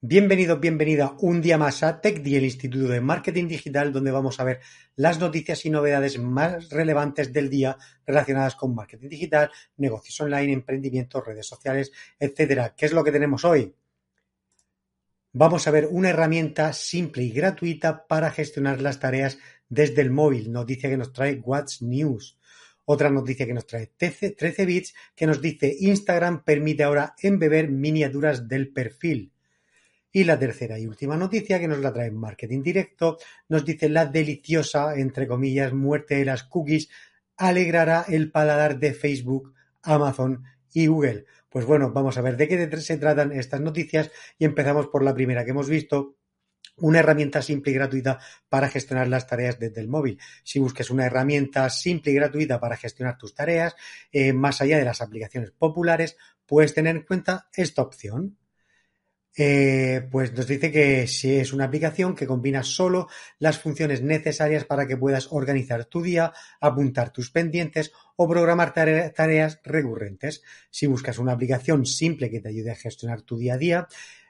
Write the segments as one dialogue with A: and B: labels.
A: Bienvenido, bienvenida un día más a TechDi, el Instituto de Marketing Digital, donde vamos a ver las noticias y novedades más relevantes del día relacionadas con marketing digital, negocios online, emprendimientos, redes sociales, etcétera. ¿Qué es lo que tenemos hoy? Vamos a ver una herramienta simple y gratuita para gestionar las tareas desde el móvil. Noticia que nos trae What's News. Otra noticia que nos trae 13 bits que nos dice Instagram permite ahora embeber miniaturas del perfil. Y la tercera y última noticia que nos la trae Marketing Directo nos dice la deliciosa, entre comillas, muerte de las cookies alegrará el paladar de Facebook, Amazon y Google. Pues bueno, vamos a ver de qué se tratan estas noticias y empezamos por la primera que hemos visto, una herramienta simple y gratuita para gestionar las tareas desde el móvil. Si busques una herramienta simple y gratuita para gestionar tus tareas, eh, más allá de las aplicaciones populares, puedes tener en cuenta esta opción. Eh, pues nos dice que si es una aplicación que combina solo las funciones necesarias para que puedas organizar tu día, apuntar tus pendientes o programar tareas recurrentes. Si buscas una aplicación simple que te ayude a gestionar tu día a día,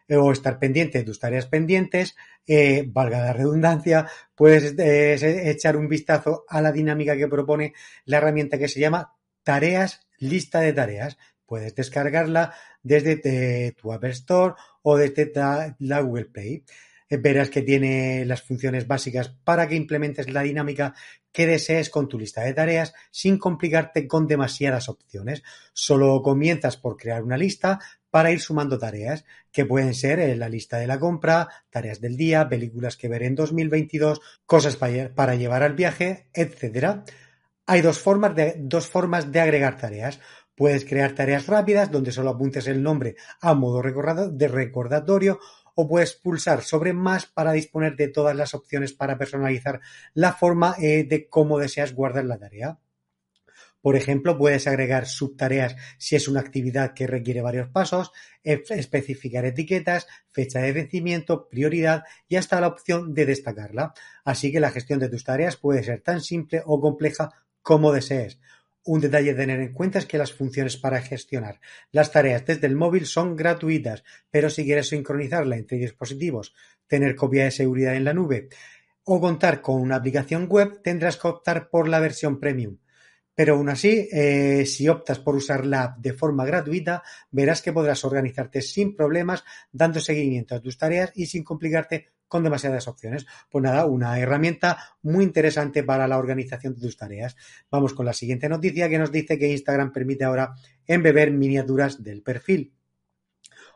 A: eh, o estar pendiente de tus tareas pendientes, eh, valga la redundancia, puedes echar un vistazo a la dinámica que propone la herramienta que se llama Tareas, lista de tareas. Puedes descargarla desde tu App Store o desde la Google Play. Eh, verás que tiene las funciones básicas para que implementes la dinámica que desees con tu lista de tareas sin complicarte con demasiadas opciones. Solo comienzas por crear una lista para ir sumando tareas, que pueden ser eh, la lista de la compra, tareas del día, películas que ver en 2022, cosas para llevar al viaje, etc. Hay dos formas de, dos formas de agregar tareas. Puedes crear tareas rápidas donde solo apuntes el nombre a modo de recordatorio o puedes pulsar sobre más para disponer de todas las opciones para personalizar la forma eh, de cómo deseas guardar la tarea. Por ejemplo, puedes agregar subtareas si es una actividad que requiere varios pasos, especificar etiquetas, fecha de vencimiento, prioridad y hasta la opción de destacarla. Así que la gestión de tus tareas puede ser tan simple o compleja como desees. Un detalle a tener en cuenta es que las funciones para gestionar las tareas desde el móvil son gratuitas, pero si quieres sincronizarla entre dispositivos, tener copia de seguridad en la nube o contar con una aplicación web, tendrás que optar por la versión premium. Pero aún así, eh, si optas por usar la app de forma gratuita, verás que podrás organizarte sin problemas, dando seguimiento a tus tareas y sin complicarte con demasiadas opciones. Pues nada, una herramienta muy interesante para la organización de tus tareas. Vamos con la siguiente noticia que nos dice que Instagram permite ahora embeber miniaturas del perfil.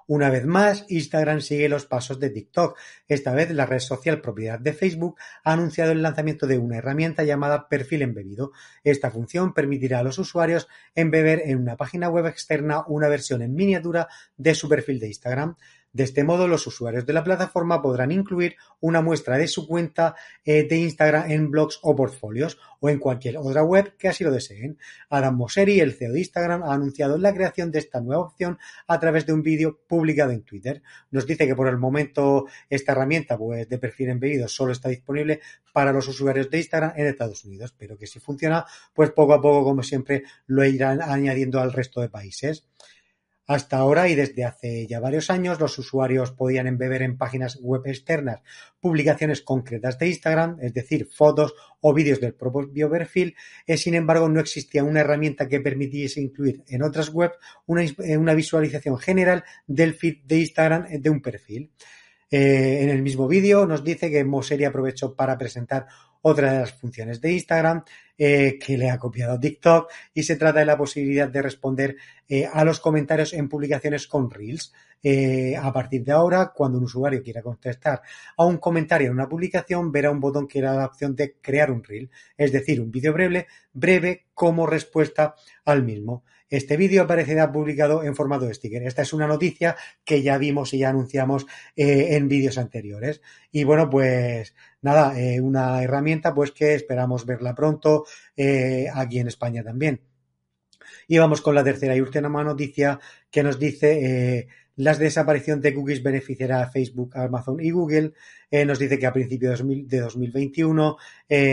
A: Una vez más, Instagram sigue los pasos de TikTok. Esta vez la red social propiedad de Facebook ha anunciado el lanzamiento de una herramienta llamada perfil embebido. Esta función permitirá a los usuarios embeber en una página web externa una versión en miniatura de su perfil de Instagram. De este modo, los usuarios de la plataforma podrán incluir una muestra de su cuenta eh, de Instagram en blogs o portfolios o en cualquier otra web que así lo deseen. Adam Mosseri, el CEO de Instagram, ha anunciado la creación de esta nueva opción a través de un vídeo publicado en Twitter. Nos dice que por el momento esta herramienta pues, de perfil embebido solo está disponible para los usuarios de Instagram en Estados Unidos, pero que si funciona, pues poco a poco, como siempre, lo irán añadiendo al resto de países. Hasta ahora y desde hace ya varios años, los usuarios podían embeber en páginas web externas publicaciones concretas de Instagram, es decir, fotos o vídeos del propio perfil. Eh, sin embargo, no existía una herramienta que permitiese incluir en otras webs una, eh, una visualización general del feed de Instagram de un perfil. Eh, en el mismo vídeo nos dice que Mosseri aprovechó para presentar otra de las funciones de Instagram eh, que le ha copiado TikTok y se trata de la posibilidad de responder eh, a los comentarios en publicaciones con Reels. a partir de ahora, cuando un usuario quiera contestar a un comentario en una publicación, verá un botón que da la opción de crear un Reel, es decir, un vídeo breve, breve como respuesta al mismo. Este vídeo aparecerá publicado en formato de sticker. Esta es una noticia que ya vimos y ya anunciamos eh, en vídeos anteriores. Y bueno, pues nada, eh, una herramienta pues que esperamos verla pronto eh, aquí en España también. Y vamos con la tercera y última noticia que nos dice la desaparición de cookies beneficiará a Facebook, Amazon y Google. nos dice que a principios de 2021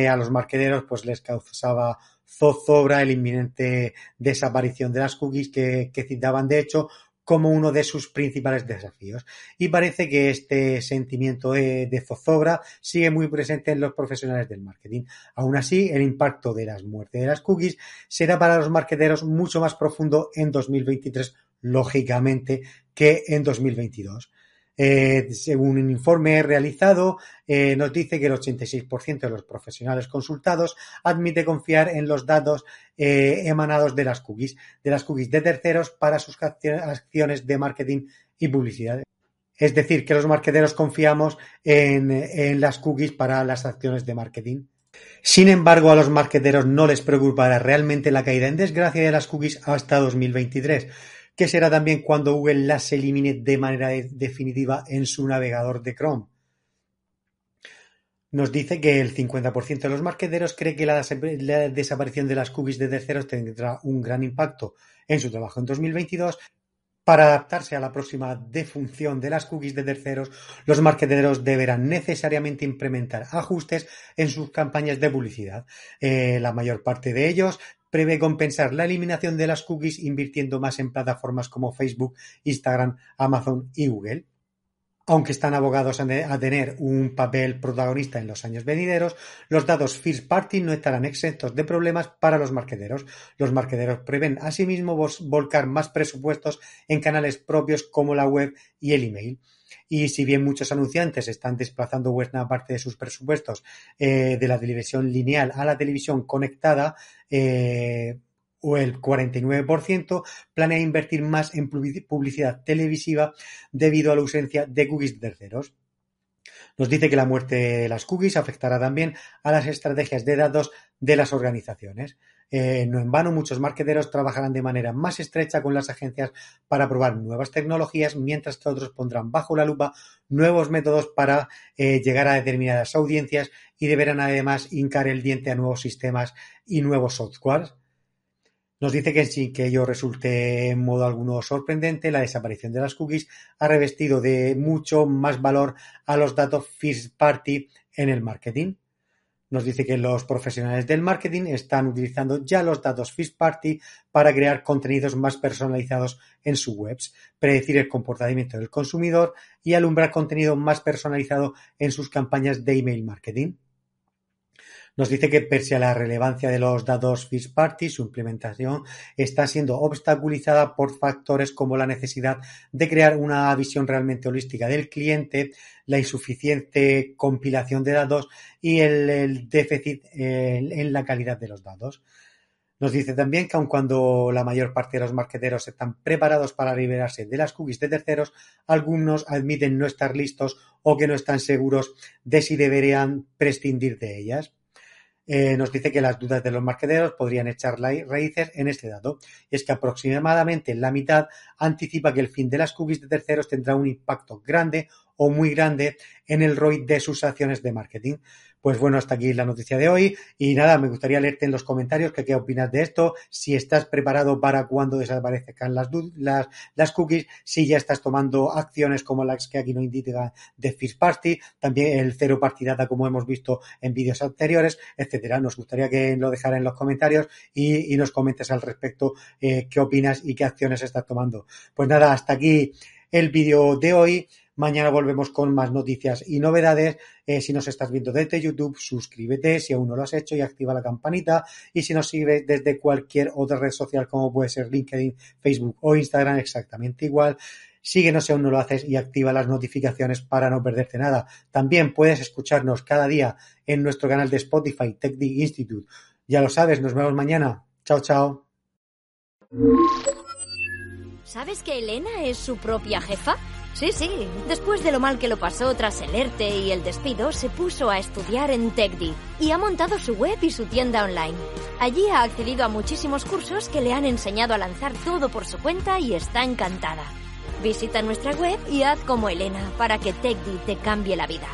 A: a los marqueteros pues les causaba zozobra el inminente desaparición de las cookies que, citaban, de hecho, como uno de sus principales desafíos. Y parece que este sentimiento de, zozobra sigue muy presente en los profesionales del marketing. Aún así, el impacto de las muertes de las cookies será para los marketeros mucho más profundo en 2023, lógicamente, que en 2022. Eh, según un informe realizado, eh, nos dice que el 86% de los profesionales consultados admite confiar en los datos eh, emanados de las cookies, de las cookies de terceros para sus acciones de marketing y publicidad. Es decir, que los marketeros confiamos en, en las cookies para las acciones de marketing. Sin embargo, a los marketeros no les preocupará realmente la caída en desgracia de las cookies hasta 2023 que será también cuando Google las elimine de manera definitiva en su navegador de Chrome. Nos dice que el 50% de los marqueteros cree que la, desaparición de las cookies de terceros tendrá un gran impacto en su trabajo en 2022. Para adaptarse a la próxima defunción de las cookies de terceros, los marqueteros deberán necesariamente implementar ajustes en sus campañas de publicidad. Eh, la mayor parte de ellos prevé compensar la eliminación de las cookies invirtiendo más en plataformas como Facebook, Instagram, Amazon y Google. Aunque están abogados a tener un papel protagonista en los años venideros, los datos first party no estarán exentos de problemas para los marqueteros. Los marqueteros prevén asimismo volcar más presupuestos en canales propios como la web y el email. Y si bien muchos anunciantes están desplazando buena parte de sus presupuestos eh, de la televisión lineal a la televisión conectada, eh, o el 49% planea invertir más en publicidad televisiva debido a la ausencia de cookies terceros. Nos dice que la muerte de las cookies afectará también a las estrategias de datos de las organizaciones. Eh, no en vano, muchos marketeros trabajarán de manera más estrecha con las agencias para probar nuevas tecnologías, mientras que otros pondrán bajo la lupa nuevos métodos para eh, llegar a determinadas audiencias y deberán además hincar el diente a nuevos sistemas y nuevos softwares. Nos dice que sin que ello resulte en modo alguno sorprendente, la desaparición de las cookies ha revestido de mucho más valor a los datos first party en el marketing. Nos dice que los profesionales del marketing están utilizando ya los datos first party para crear contenidos más personalizados en sus webs, predecir el comportamiento del consumidor y alumbrar contenido más personalizado en sus campañas de email marketing. Nos dice que pese a la relevancia de los datos first party, su implementación está siendo obstaculizada por factores como la necesidad de crear una visión realmente holística del cliente, la insuficiente compilación de datos y el, déficit en la calidad de los datos. Nos dice también que aun cuando la mayor parte de los marqueteros están preparados para liberarse de las cookies de terceros, algunos admiten no estar listos o que no están seguros de si deberían prescindir de ellas. Eh, nos dice que las dudas de los marqueteros podrían echar raíces en este dato. Y es que aproximadamente la mitad anticipa que el fin de las cookies de terceros tendrá un impacto grande o muy grande en el ROI de sus acciones de marketing. Pues bueno, hasta aquí la noticia de hoy. Y nada, me gustaría leerte en los comentarios que qué opinas de esto, si estás preparado para cuando desaparezcan las, las, las cookies, si ya estás tomando acciones como las que aquí nos indica de First Party, también el cero partidata como hemos visto en vídeos anteriores, etcétera. Nos gustaría que lo dejara en los comentarios y, nos comentes al respecto eh, qué opinas y qué acciones estás tomando. Pues nada, hasta aquí el vídeo de hoy. Mañana volvemos con más noticias y novedades. Eh, si nos estás viendo desde YouTube, suscríbete si aún no lo has hecho y activa la campanita. Y si nos sigues desde cualquier otra red social como puede ser LinkedIn, Facebook o Instagram, exactamente igual. Síguenos si aún no lo haces y activa las notificaciones para no perderte nada. También puedes escucharnos cada día en nuestro canal de Spotify, TechDig Institute. Ya lo sabes, nos vemos mañana. Chao, chao.
B: ¿Sabes que Elena es su propia jefa? Sí, sí. Después de lo mal que lo pasó tras el ERTE y el despido, se puso a estudiar en TechDi y ha montado su web y su tienda online. Allí ha accedido a muchísimos cursos que le han enseñado a lanzar todo por su cuenta y está encantada. Visita nuestra web y haz como Elena para que TechDi te cambie la vida.